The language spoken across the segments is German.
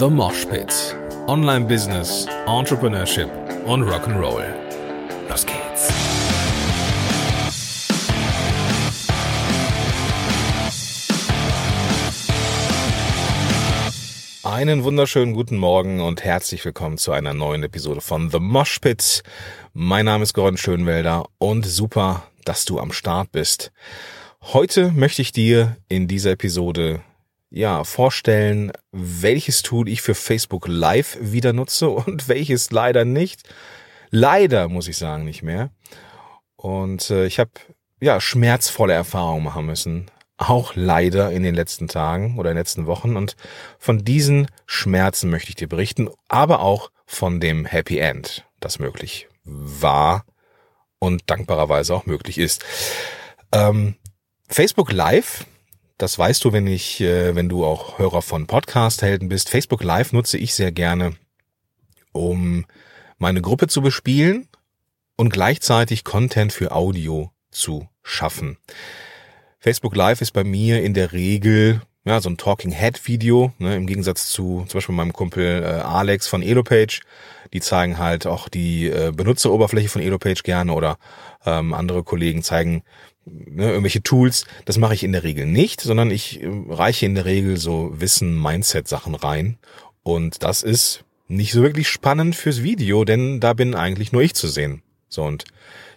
The Mosh Pit. Online Business, Entrepreneurship und Rock'n'Roll. Los geht's. Einen wunderschönen guten Morgen und herzlich willkommen zu einer neuen Episode von The Mosh Pit. Mein Name ist Gordon Schönwelder und super, dass du am Start bist. Heute möchte ich dir in dieser Episode ja, vorstellen, welches Tool ich für Facebook Live wieder nutze und welches leider nicht. Leider muss ich sagen, nicht mehr. Und äh, ich habe ja schmerzvolle Erfahrungen machen müssen, auch leider in den letzten Tagen oder in den letzten Wochen. Und von diesen Schmerzen möchte ich dir berichten, aber auch von dem Happy End, das möglich war und dankbarerweise auch möglich ist. Ähm, Facebook Live das weißt du, wenn ich, äh, wenn du auch Hörer von Podcast-Helden bist. Facebook Live nutze ich sehr gerne, um meine Gruppe zu bespielen und gleichzeitig Content für Audio zu schaffen. Facebook Live ist bei mir in der Regel ja, so ein Talking Head Video, ne, im Gegensatz zu zum Beispiel meinem Kumpel äh, Alex von Elopage. Die zeigen halt auch die äh, Benutzeroberfläche von Elopage gerne oder ähm, andere Kollegen zeigen ne, irgendwelche Tools, das mache ich in der Regel nicht, sondern ich äh, reiche in der Regel so Wissen, Mindset-Sachen rein. Und das ist nicht so wirklich spannend fürs Video, denn da bin eigentlich nur ich zu sehen. So und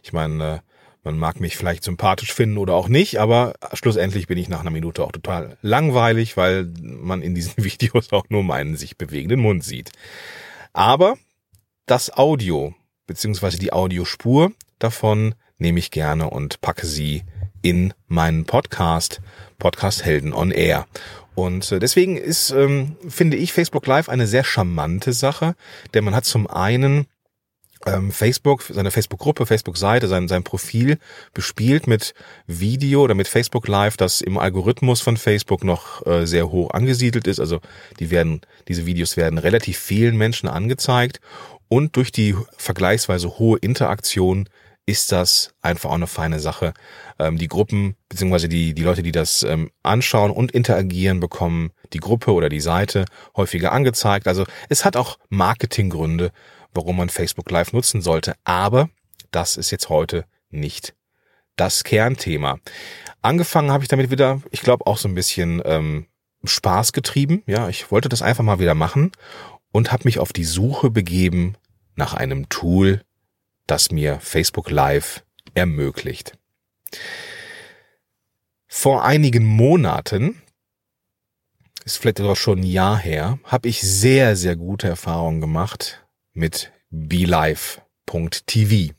ich meine, äh, man mag mich vielleicht sympathisch finden oder auch nicht, aber schlussendlich bin ich nach einer Minute auch total langweilig, weil man in diesen Videos auch nur meinen sich bewegenden Mund sieht. Aber das Audio beziehungsweise die Audiospur davon nehme ich gerne und packe sie in meinen Podcast, Podcast Helden on Air. Und äh, deswegen ist, ähm, finde ich, Facebook Live eine sehr charmante Sache, denn man hat zum einen ähm, Facebook, seine Facebook-Gruppe, Facebook-Seite, sein, sein Profil bespielt mit Video oder mit Facebook Live, das im Algorithmus von Facebook noch äh, sehr hoch angesiedelt ist. Also die werden, diese Videos werden relativ vielen Menschen angezeigt und durch die vergleichsweise hohe Interaktion ist das einfach auch eine feine Sache. Ähm, die Gruppen beziehungsweise die, die Leute, die das ähm, anschauen und interagieren, bekommen die Gruppe oder die Seite häufiger angezeigt. Also es hat auch Marketinggründe, warum man Facebook Live nutzen sollte. Aber das ist jetzt heute nicht das Kernthema. Angefangen habe ich damit wieder, ich glaube, auch so ein bisschen ähm, Spaß getrieben. Ja, ich wollte das einfach mal wieder machen und habe mich auf die Suche begeben nach einem Tool, das mir Facebook Live ermöglicht. Vor einigen Monaten, ist vielleicht auch schon ein Jahr her, habe ich sehr, sehr gute Erfahrungen gemacht mit BeLive.tv.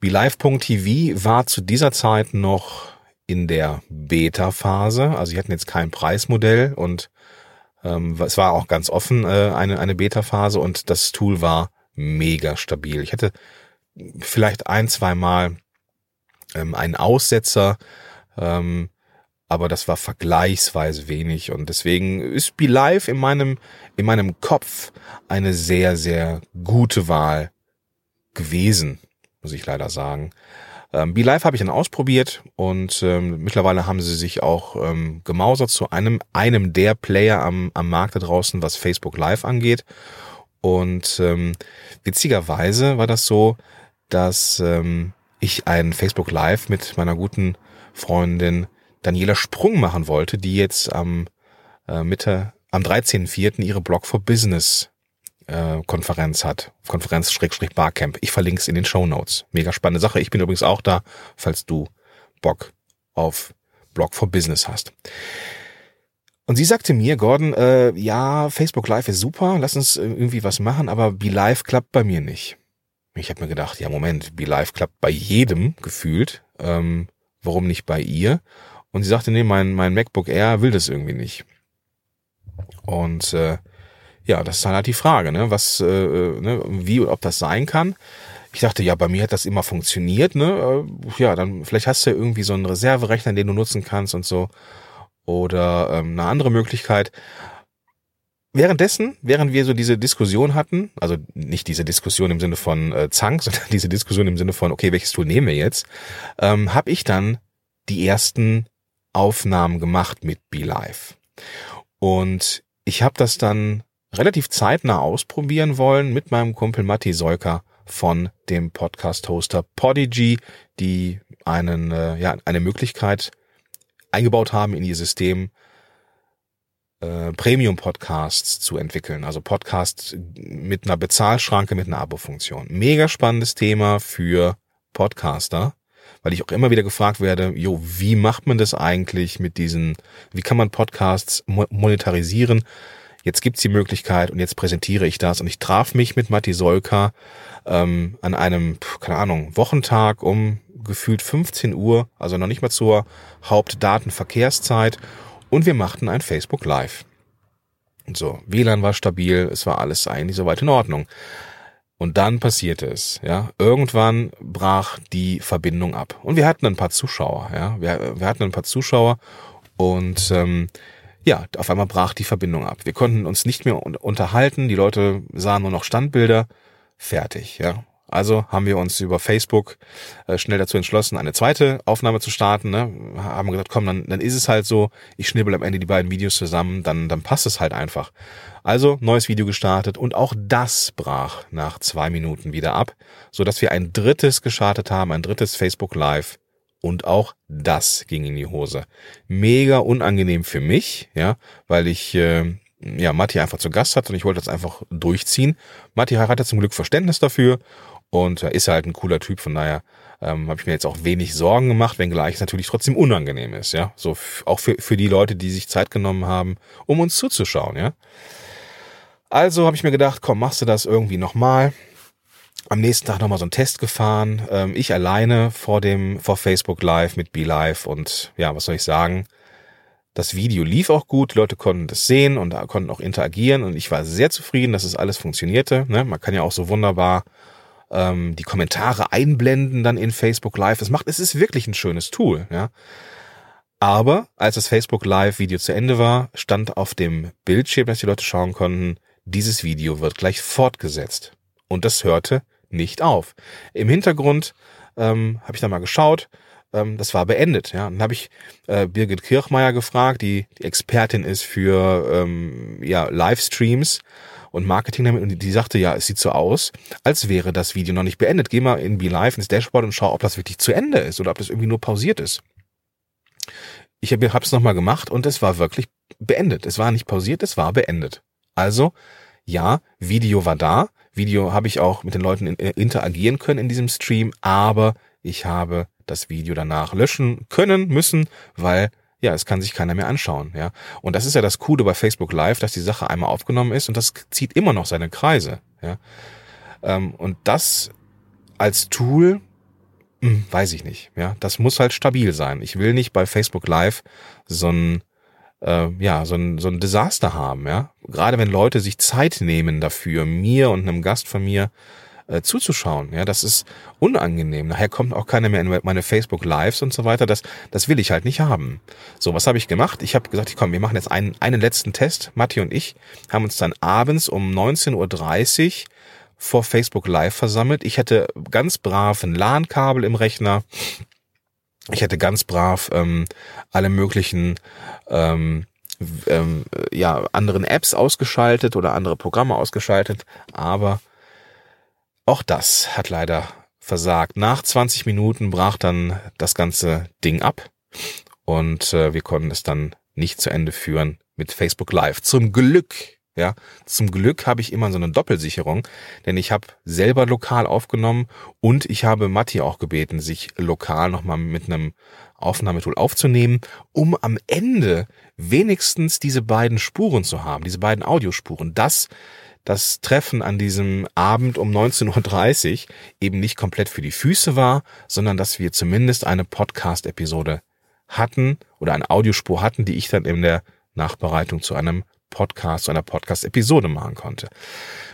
BeLive.tv war zu dieser Zeit noch in der Beta-Phase, also sie hatten jetzt kein Preismodell und ähm, es war auch ganz offen äh, eine, eine Beta-Phase und das Tool war mega stabil. Ich hatte vielleicht ein, zwei Mal ähm, einen Aussetzer, ähm, aber das war vergleichsweise wenig und deswegen ist Be Live in meinem in meinem Kopf eine sehr sehr gute Wahl gewesen, muss ich leider sagen. Ähm, Be Live habe ich dann ausprobiert und ähm, mittlerweile haben sie sich auch ähm, gemausert zu einem einem der Player am am Markt da draußen, was Facebook Live angeht und ähm, witzigerweise war das so, dass ähm, ich ein Facebook Live mit meiner guten Freundin Daniela Sprung machen wollte, die jetzt am äh, Mitte, am 13.04. ihre Blog for Business äh, Konferenz hat. Konferenz Schrägstrich Barcamp. Ich verlinke es in den Show Notes. Mega spannende Sache. Ich bin übrigens auch da, falls du Bock auf Blog for Business hast. Und sie sagte mir, Gordon, äh, ja, Facebook Live ist super, lass uns äh, irgendwie was machen, aber Be Live klappt bei mir nicht. Ich habe mir gedacht, ja Moment, Be Live klappt bei jedem gefühlt. Ähm, warum nicht bei ihr? Und sie sagte, nee, mein, mein MacBook Air will das irgendwie nicht. Und äh, ja, das ist halt die Frage, ne? Was, äh, äh, ne, wie und ob das sein kann. Ich dachte, ja, bei mir hat das immer funktioniert, ne? Äh, ja, dann vielleicht hast du ja irgendwie so einen Reserverechner, den du nutzen kannst und so oder ähm, eine andere Möglichkeit. Währenddessen, während wir so diese Diskussion hatten, also nicht diese Diskussion im Sinne von äh, Zank, sondern diese Diskussion im Sinne von, okay, welches Tool nehmen wir jetzt, ähm, habe ich dann die ersten Aufnahmen gemacht mit BeLive. Und ich habe das dann relativ zeitnah ausprobieren wollen mit meinem Kumpel Matti Seuker von dem Podcast-Hoster Podigy, die einen, äh, ja, eine Möglichkeit eingebaut haben in ihr System, äh, Premium-Podcasts zu entwickeln. Also Podcasts mit einer Bezahlschranke, mit einer Abo-Funktion. Mega spannendes Thema für Podcaster, weil ich auch immer wieder gefragt werde, jo, wie macht man das eigentlich mit diesen, wie kann man Podcasts monetarisieren? Jetzt gibt's die Möglichkeit und jetzt präsentiere ich das. Und ich traf mich mit Matti Solka ähm, an einem, keine Ahnung, Wochentag um gefühlt 15 Uhr, also noch nicht mal zur Hauptdatenverkehrszeit. Und wir machten ein Facebook Live. So, WLAN war stabil, es war alles eigentlich soweit in Ordnung. Und dann passierte es, ja. Irgendwann brach die Verbindung ab. Und wir hatten ein paar Zuschauer, ja. Wir, wir hatten ein paar Zuschauer und ähm, ja, auf einmal brach die Verbindung ab. Wir konnten uns nicht mehr unterhalten, die Leute sahen nur noch Standbilder, fertig, ja. Also haben wir uns über Facebook äh, schnell dazu entschlossen, eine zweite Aufnahme zu starten. Ne? Haben gesagt, komm, dann, dann ist es halt so, ich schnibbel am Ende die beiden Videos zusammen, dann, dann passt es halt einfach. Also neues Video gestartet und auch das brach nach zwei Minuten wieder ab, so dass wir ein drittes gestartet haben, ein drittes Facebook Live und auch das ging in die Hose. Mega unangenehm für mich, ja, weil ich äh, ja Matti einfach zu Gast hatte und ich wollte das einfach durchziehen. Matti hatte zum Glück Verständnis dafür und äh, ist halt ein cooler Typ, von daher ähm, habe ich mir jetzt auch wenig Sorgen gemacht, wenngleich es natürlich trotzdem unangenehm ist, ja. So auch für, für die Leute, die sich Zeit genommen haben, um uns zuzuschauen, ja. Also habe ich mir gedacht, komm, machst du das irgendwie nochmal. Am nächsten Tag nochmal so einen Test gefahren. Ähm, ich alleine vor dem, vor Facebook Live mit BeLive und ja, was soll ich sagen? Das Video lief auch gut, Leute konnten das sehen und konnten auch interagieren und ich war sehr zufrieden, dass es alles funktionierte. Ne? Man kann ja auch so wunderbar ähm, die Kommentare einblenden dann in Facebook Live. Das macht, es ist wirklich ein schönes Tool, ja. Aber als das Facebook Live Video zu Ende war, stand auf dem Bildschirm, dass die Leute schauen konnten, dieses Video wird gleich fortgesetzt. Und das hörte nicht auf. Im Hintergrund ähm, habe ich da mal geschaut, ähm, das war beendet. Ja, dann habe ich äh, Birgit Kirchmeier gefragt, die, die Expertin ist für ähm, ja Livestreams und Marketing damit und die sagte, ja, es sieht so aus, als wäre das Video noch nicht beendet. Geh mal in Be Live ins Dashboard und schau, ob das wirklich zu Ende ist oder ob das irgendwie nur pausiert ist. Ich habe es nochmal gemacht und es war wirklich beendet. Es war nicht pausiert, es war beendet. Also, ja, Video war da. Video habe ich auch mit den Leuten äh, interagieren können in diesem Stream, aber ich habe das Video danach löschen können, müssen, weil ja, es kann sich keiner mehr anschauen, ja. Und das ist ja das Coole bei Facebook Live, dass die Sache einmal aufgenommen ist und das zieht immer noch seine Kreise, ja. Ähm, und das als Tool, hm, weiß ich nicht, ja. Das muss halt stabil sein. Ich will nicht bei Facebook Live so ein, äh, ja, so ein, so ein Desaster haben, ja. Gerade wenn Leute sich Zeit nehmen dafür, mir und einem Gast von mir äh, zuzuschauen. Ja, das ist unangenehm. Nachher kommt auch keiner mehr in meine Facebook Lives und so weiter. Das, das will ich halt nicht haben. So, was habe ich gemacht? Ich habe gesagt, komm, wir machen jetzt einen, einen letzten Test. Matti und ich haben uns dann abends um 19.30 Uhr vor Facebook Live versammelt. Ich hätte ganz brav ein LAN-Kabel im Rechner. Ich hätte ganz brav ähm, alle möglichen ähm, ähm, ja, anderen Apps ausgeschaltet oder andere Programme ausgeschaltet, aber auch das hat leider versagt. Nach 20 Minuten brach dann das ganze Ding ab und äh, wir konnten es dann nicht zu Ende führen mit Facebook Live. Zum Glück, ja, zum Glück habe ich immer so eine Doppelsicherung, denn ich habe selber lokal aufgenommen und ich habe Matti auch gebeten, sich lokal nochmal mit einem Aufnahmetool aufzunehmen, um am Ende wenigstens diese beiden Spuren zu haben, diese beiden Audiospuren. Das das Treffen an diesem Abend um 19.30 Uhr eben nicht komplett für die Füße war, sondern dass wir zumindest eine Podcast-Episode hatten oder eine Audiospur hatten, die ich dann in der Nachbereitung zu einem Podcast, zu einer Podcast-Episode machen konnte.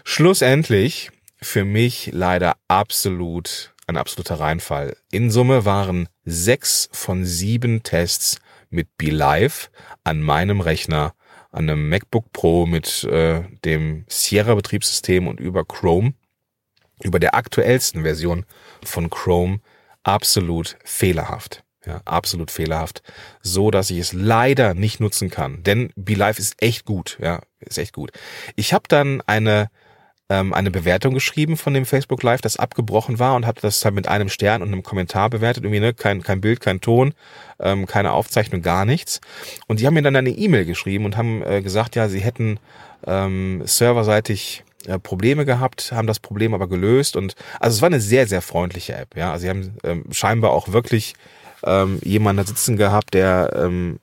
Schlussendlich für mich leider absolut ein absoluter Reinfall. In Summe waren sechs von sieben Tests mit Be Live an meinem Rechner an einem MacBook Pro mit äh, dem Sierra Betriebssystem und über Chrome, über der aktuellsten Version von Chrome absolut fehlerhaft. Ja, absolut fehlerhaft. So, dass ich es leider nicht nutzen kann. Denn BeLive ist echt gut. Ja, ist echt gut. Ich habe dann eine ähm, eine Bewertung geschrieben von dem Facebook Live, das abgebrochen war und habe das halt mit einem Stern und einem Kommentar bewertet. Irgendwie, ne, kein, kein Bild, kein Ton, ähm, keine Aufzeichnung, gar nichts. Und die haben mir dann eine E-Mail geschrieben und haben äh, gesagt, ja, sie hätten ähm, serverseitig äh, Probleme gehabt, haben das Problem aber gelöst und also es war eine sehr, sehr freundliche App. Ja, also sie haben ähm, scheinbar auch wirklich ähm, jemanden da sitzen gehabt, der ähm,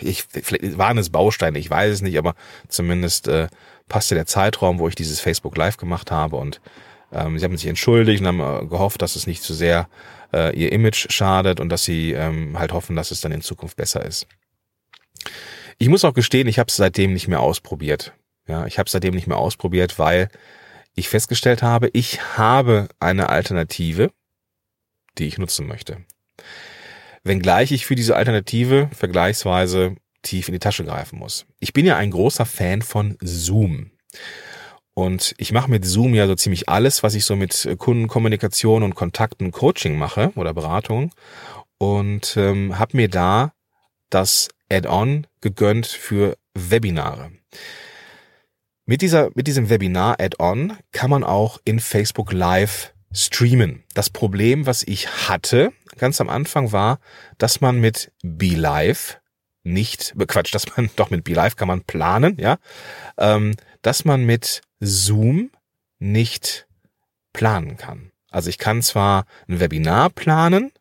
ich vielleicht waren es Bausteine, ich weiß es nicht, aber zumindest äh, passte der Zeitraum, wo ich dieses Facebook Live gemacht habe und ähm, sie haben sich entschuldigt und haben äh, gehofft, dass es nicht zu sehr äh, ihr Image schadet und dass sie ähm, halt hoffen, dass es dann in Zukunft besser ist. Ich muss auch gestehen, ich habe es seitdem nicht mehr ausprobiert. Ja, ich habe es seitdem nicht mehr ausprobiert, weil ich festgestellt habe, ich habe eine Alternative, die ich nutzen möchte wenngleich ich für diese Alternative vergleichsweise tief in die Tasche greifen muss. Ich bin ja ein großer Fan von Zoom. Und ich mache mit Zoom ja so ziemlich alles, was ich so mit Kundenkommunikation und Kontakten Coaching mache oder Beratung. Und ähm, habe mir da das Add-on gegönnt für Webinare. Mit, dieser, mit diesem Webinar-Add-on kann man auch in Facebook Live streamen. Das Problem, was ich hatte, ganz am Anfang war, dass man mit BeLive nicht, Quatsch, dass man, doch mit BeLive kann man planen, ja, ähm, dass man mit Zoom nicht planen kann. Also ich kann zwar ein Webinar planen,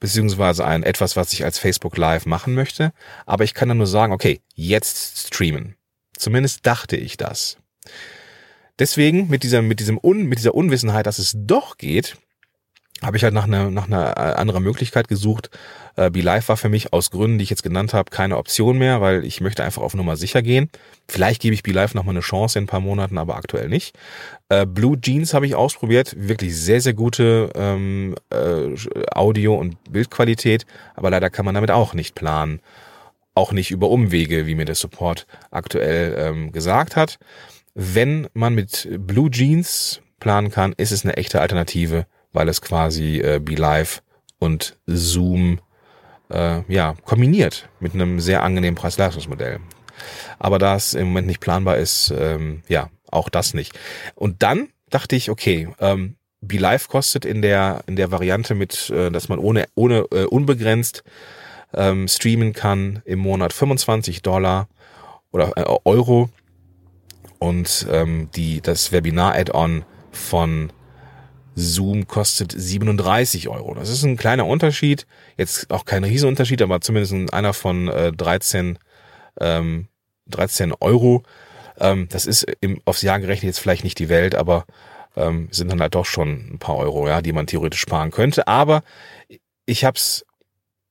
beziehungsweise ein etwas, was ich als Facebook Live machen möchte, aber ich kann dann nur sagen, okay, jetzt streamen. Zumindest dachte ich das. Deswegen mit dieser, mit diesem Un, mit dieser Unwissenheit, dass es doch geht, habe ich halt nach einer, nach einer äh, anderen Möglichkeit gesucht. Äh, BeLive war für mich aus Gründen, die ich jetzt genannt habe, keine Option mehr, weil ich möchte einfach auf Nummer sicher gehen. Vielleicht gebe ich BeLive nochmal eine Chance in ein paar Monaten, aber aktuell nicht. Äh, Blue Jeans habe ich ausprobiert, wirklich sehr, sehr gute ähm, äh, Audio- und Bildqualität, aber leider kann man damit auch nicht planen. Auch nicht über Umwege, wie mir der Support aktuell ähm, gesagt hat. Wenn man mit Blue Jeans planen kann, ist es eine echte Alternative weil es quasi äh, BeLive und Zoom äh, ja kombiniert mit einem sehr angenehmen Preis-Leistungsmodell. Aber da es im Moment nicht planbar ist, ähm, ja, auch das nicht. Und dann dachte ich, okay, ähm, BeLive kostet in der in der Variante mit, äh, dass man ohne ohne äh, unbegrenzt ähm, streamen kann im Monat 25 Dollar oder äh, Euro und ähm, die das Webinar-Add-on von Zoom kostet 37 Euro. Das ist ein kleiner Unterschied. Jetzt auch kein Riesenunterschied, aber zumindest einer von äh, 13, ähm, 13 Euro. Ähm, das ist im, aufs Jahr gerechnet jetzt vielleicht nicht die Welt, aber ähm, sind dann halt doch schon ein paar Euro, ja, die man theoretisch sparen könnte. Aber ich hab's,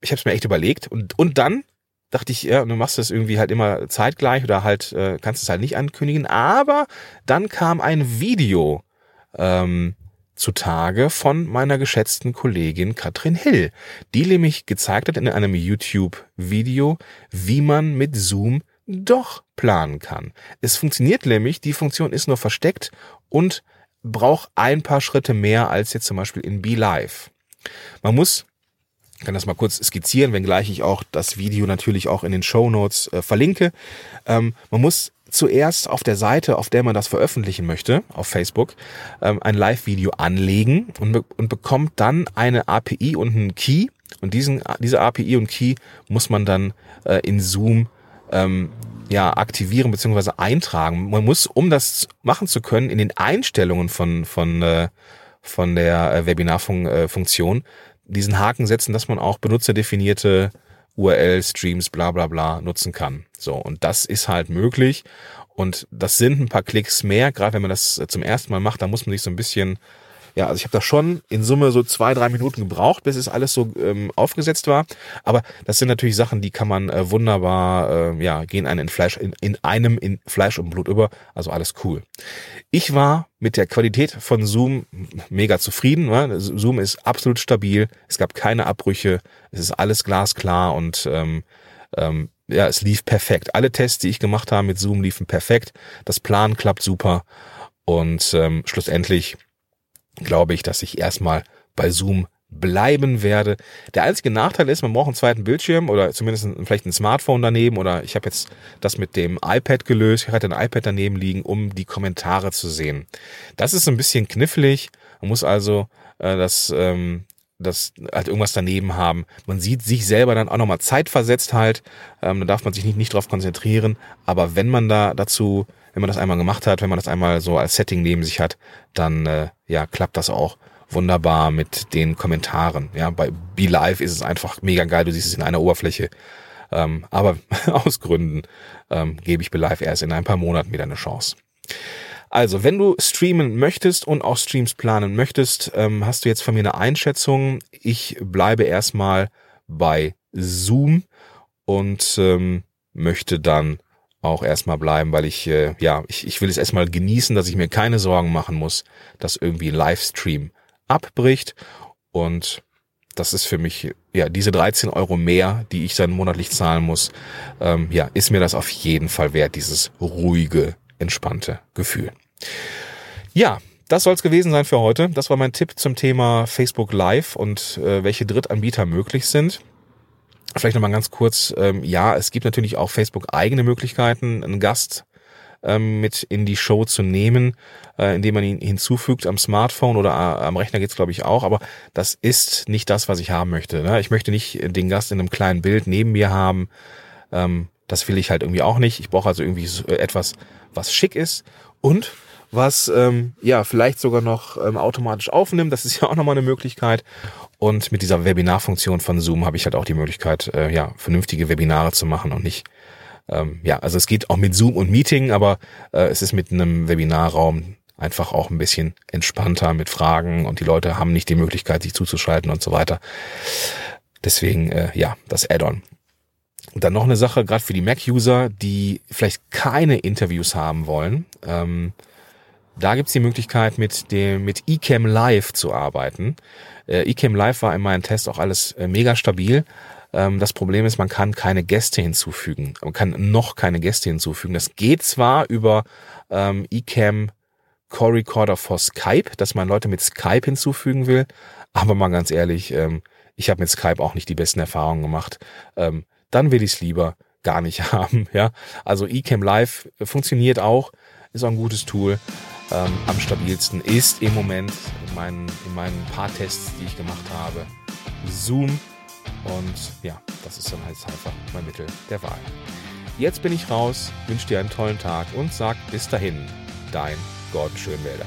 ich hab's mir echt überlegt und, und dann dachte ich, ja, du machst das irgendwie halt immer zeitgleich oder halt äh, kannst es halt nicht ankündigen. Aber dann kam ein Video ähm, zutage von meiner geschätzten Kollegin Katrin Hill, die nämlich gezeigt hat in einem YouTube-Video, wie man mit Zoom doch planen kann. Es funktioniert nämlich, die Funktion ist nur versteckt und braucht ein paar Schritte mehr als jetzt zum Beispiel in BeLive. Man muss ich kann das mal kurz skizzieren, wenngleich ich auch das Video natürlich auch in den Show Notes äh, verlinke. Ähm, man muss zuerst auf der Seite, auf der man das veröffentlichen möchte, auf Facebook, ähm, ein Live-Video anlegen und, be und bekommt dann eine API und einen Key. Und diesen, diese API und Key muss man dann äh, in Zoom ähm, ja, aktivieren bzw. eintragen. Man muss, um das machen zu können, in den Einstellungen von, von, äh, von der äh, Webinar-Funktion äh, diesen Haken setzen, dass man auch benutzerdefinierte URL, Streams, bla bla bla nutzen kann. So, und das ist halt möglich. Und das sind ein paar Klicks mehr, gerade wenn man das zum ersten Mal macht, da muss man sich so ein bisschen ja, also ich habe da schon in Summe so zwei, drei Minuten gebraucht, bis es alles so ähm, aufgesetzt war. Aber das sind natürlich Sachen, die kann man äh, wunderbar, äh, ja, gehen einen in Fleisch, in, in einem in Fleisch und Blut über. Also alles cool. Ich war mit der Qualität von Zoom mega zufrieden. Ne? Zoom ist absolut stabil. Es gab keine Abbrüche. Es ist alles glasklar und ähm, ähm, ja, es lief perfekt. Alle Tests, die ich gemacht habe mit Zoom, liefen perfekt. Das Plan klappt super. Und ähm, schlussendlich glaube ich, dass ich erstmal bei Zoom bleiben werde. Der einzige Nachteil ist, man braucht einen zweiten Bildschirm oder zumindest vielleicht ein Smartphone daneben oder ich habe jetzt das mit dem iPad gelöst. Ich hatte ein iPad daneben liegen, um die Kommentare zu sehen. Das ist ein bisschen knifflig. Man muss also äh, das ähm, das halt irgendwas daneben haben. Man sieht sich selber dann auch nochmal zeitversetzt halt. Ähm, da darf man sich nicht, nicht drauf konzentrieren. Aber wenn man da dazu, wenn man das einmal gemacht hat, wenn man das einmal so als Setting neben sich hat, dann äh, ja klappt das auch wunderbar mit den Kommentaren. Ja, bei Be Live ist es einfach mega geil. Du siehst es in einer Oberfläche. Ähm, aber aus Gründen ähm, gebe ich Be Live erst in ein paar Monaten wieder eine Chance. Also, wenn du streamen möchtest und auch Streams planen möchtest, ähm, hast du jetzt von mir eine Einschätzung. Ich bleibe erstmal bei Zoom und ähm, möchte dann auch erstmal bleiben, weil ich, äh, ja, ich, ich will es erstmal genießen, dass ich mir keine Sorgen machen muss, dass irgendwie ein Livestream abbricht. Und das ist für mich, ja, diese 13 Euro mehr, die ich dann monatlich zahlen muss, ähm, ja, ist mir das auf jeden Fall wert, dieses ruhige, entspannte Gefühl. Ja, das soll es gewesen sein für heute. Das war mein Tipp zum Thema Facebook Live und äh, welche Drittanbieter möglich sind. Vielleicht nochmal ganz kurz, ähm, ja, es gibt natürlich auch Facebook eigene Möglichkeiten, einen Gast ähm, mit in die Show zu nehmen, äh, indem man ihn hinzufügt am Smartphone oder äh, am Rechner geht's glaube ich auch, aber das ist nicht das, was ich haben möchte. Ne? Ich möchte nicht den Gast in einem kleinen Bild neben mir haben. Ähm, das will ich halt irgendwie auch nicht. Ich brauche also irgendwie so etwas, was schick ist und was ähm, ja vielleicht sogar noch ähm, automatisch aufnimmt. Das ist ja auch nochmal eine Möglichkeit. Und mit dieser Webinarfunktion von Zoom habe ich halt auch die Möglichkeit, äh, ja, vernünftige Webinare zu machen und nicht, ähm, ja, also es geht auch mit Zoom und Meeting, aber äh, es ist mit einem Webinarraum einfach auch ein bisschen entspannter mit Fragen und die Leute haben nicht die Möglichkeit, sich zuzuschalten und so weiter. Deswegen, äh, ja, das Add-on. Und dann noch eine Sache, gerade für die Mac-User, die vielleicht keine Interviews haben wollen. Ähm, da gibt's die Möglichkeit, mit dem mit eCam Live zu arbeiten. Äh, eCam Live war in meinem Test auch alles äh, mega stabil. Ähm, das Problem ist, man kann keine Gäste hinzufügen. Man kann noch keine Gäste hinzufügen. Das geht zwar über ähm, eCam Core Recorder for Skype, dass man Leute mit Skype hinzufügen will, aber mal ganz ehrlich, ähm, ich habe mit Skype auch nicht die besten Erfahrungen gemacht. Ähm, dann will ich es lieber gar nicht haben. Ja, also eCam Live funktioniert auch, ist auch ein gutes Tool. Ähm, am stabilsten ist im Moment in meinen, in meinen paar Tests, die ich gemacht habe, Zoom. Und ja, das ist dann halt einfach mein Mittel der Wahl. Jetzt bin ich raus, wünsche dir einen tollen Tag und sag bis dahin, dein Gordon Schönwälder.